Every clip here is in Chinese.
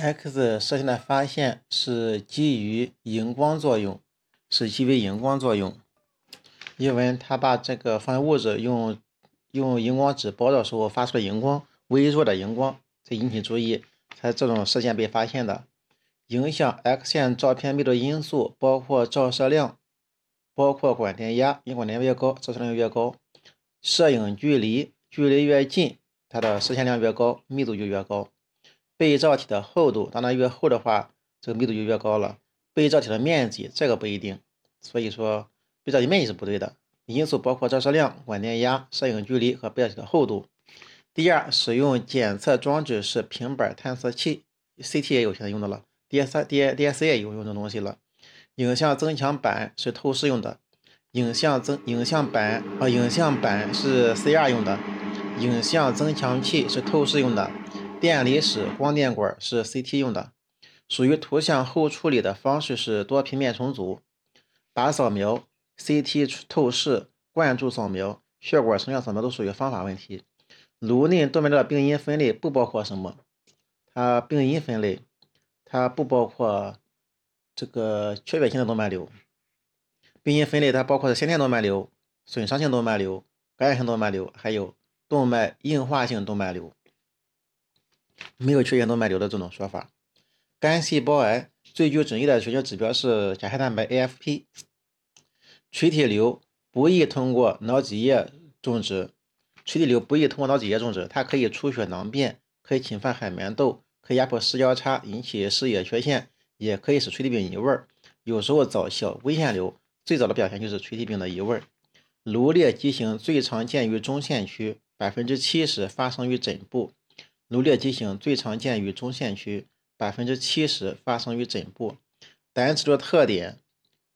X 射线的发现是基于荧光作用，是基于荧光作用，因为它把这个放射物质用用荧光纸包的时候发出的荧光，微弱的荧光，才引起注意，才这种射线被发现的。影响 X 线照片密度因素包括照射量，包括管电压，因管电压越高，照射量越高。摄影距离，距离越近，它的射线量越高，密度就越高。被照体的厚度，当它越厚的话，这个密度就越高了。被照体的面积，这个不一定。所以说，被照体面积是不对的。因素包括照射量、管电压、摄影距离和被照体的厚度。第二，使用检测装置是平板探测器，CT 也有现在用的了，DS、D、DSC 也有用这东西了。影像增强板是透视用的，影像增影像板啊，影像板是 CR 用的，影像增强器是透视用的。电离式光电管是 CT 用的，属于图像后处理的方式是多平面重组、靶扫描、CT 透视、灌注扫描、血管成像扫描都属于方法问题。颅内动脉瘤的病因分类不包括什么？它病因分类，它不包括这个缺血性的动脉瘤。病因分类它包括先天动脉瘤、损伤性动脉瘤、感染性动脉瘤，还有动脉硬化性动脉瘤。没有缺血动脉瘤的这种说法。肝细胞癌最具争议的学学指标是甲胎蛋白 AFP。垂体瘤不易通过脑脊液种植，垂体瘤不易通过脑脊液种植，它可以出血囊变，可以侵犯海绵窦，可以压迫视交叉，引起视野缺陷，也可以使垂体病移位。有时候早期危险瘤最早的表现就是垂体病的移位。颅裂畸形最常见于中线区，百分之七十发生于枕部。颅裂畸形最常见于中线区，百分之七十发生于枕部。单指瘤特点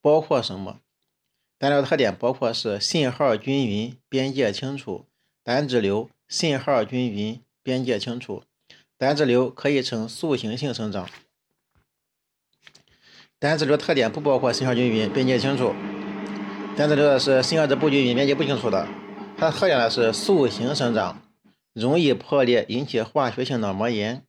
包括什么？单指瘤特点包括是信号均匀、边界清楚。单指瘤信号均匀、边界清楚。单指瘤可以呈塑形性生长。单指瘤特点不包括信号均匀、边界清楚。单指瘤的是信号值不均匀、边界不清楚的。它的特点呢是塑形生长。容易破裂，引起化学性脑膜炎。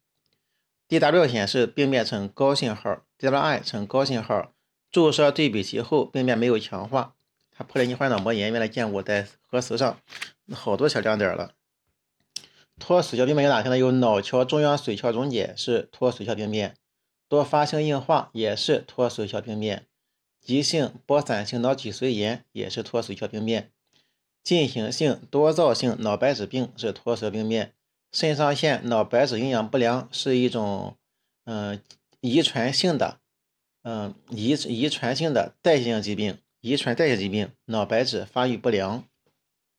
DW 显示病变呈高信号，DLI 呈高信号。注射对比其后，病变没有强化。它破裂性化脑膜炎原来见过在核磁上，好多小亮点了。脱髓鞘病变有哪些呢？有脑桥中央髓鞘溶解是脱髓鞘病变，多发性硬化也是脱髓鞘病变，急性播散性脑脊髓炎也是脱髓鞘病变。进行性多灶性脑白质病是脱髓病变，肾上腺脑白质营养不良是一种嗯遗传性的嗯遗遗传性的代谢性疾病，遗传代谢疾病，脑白质发育不良。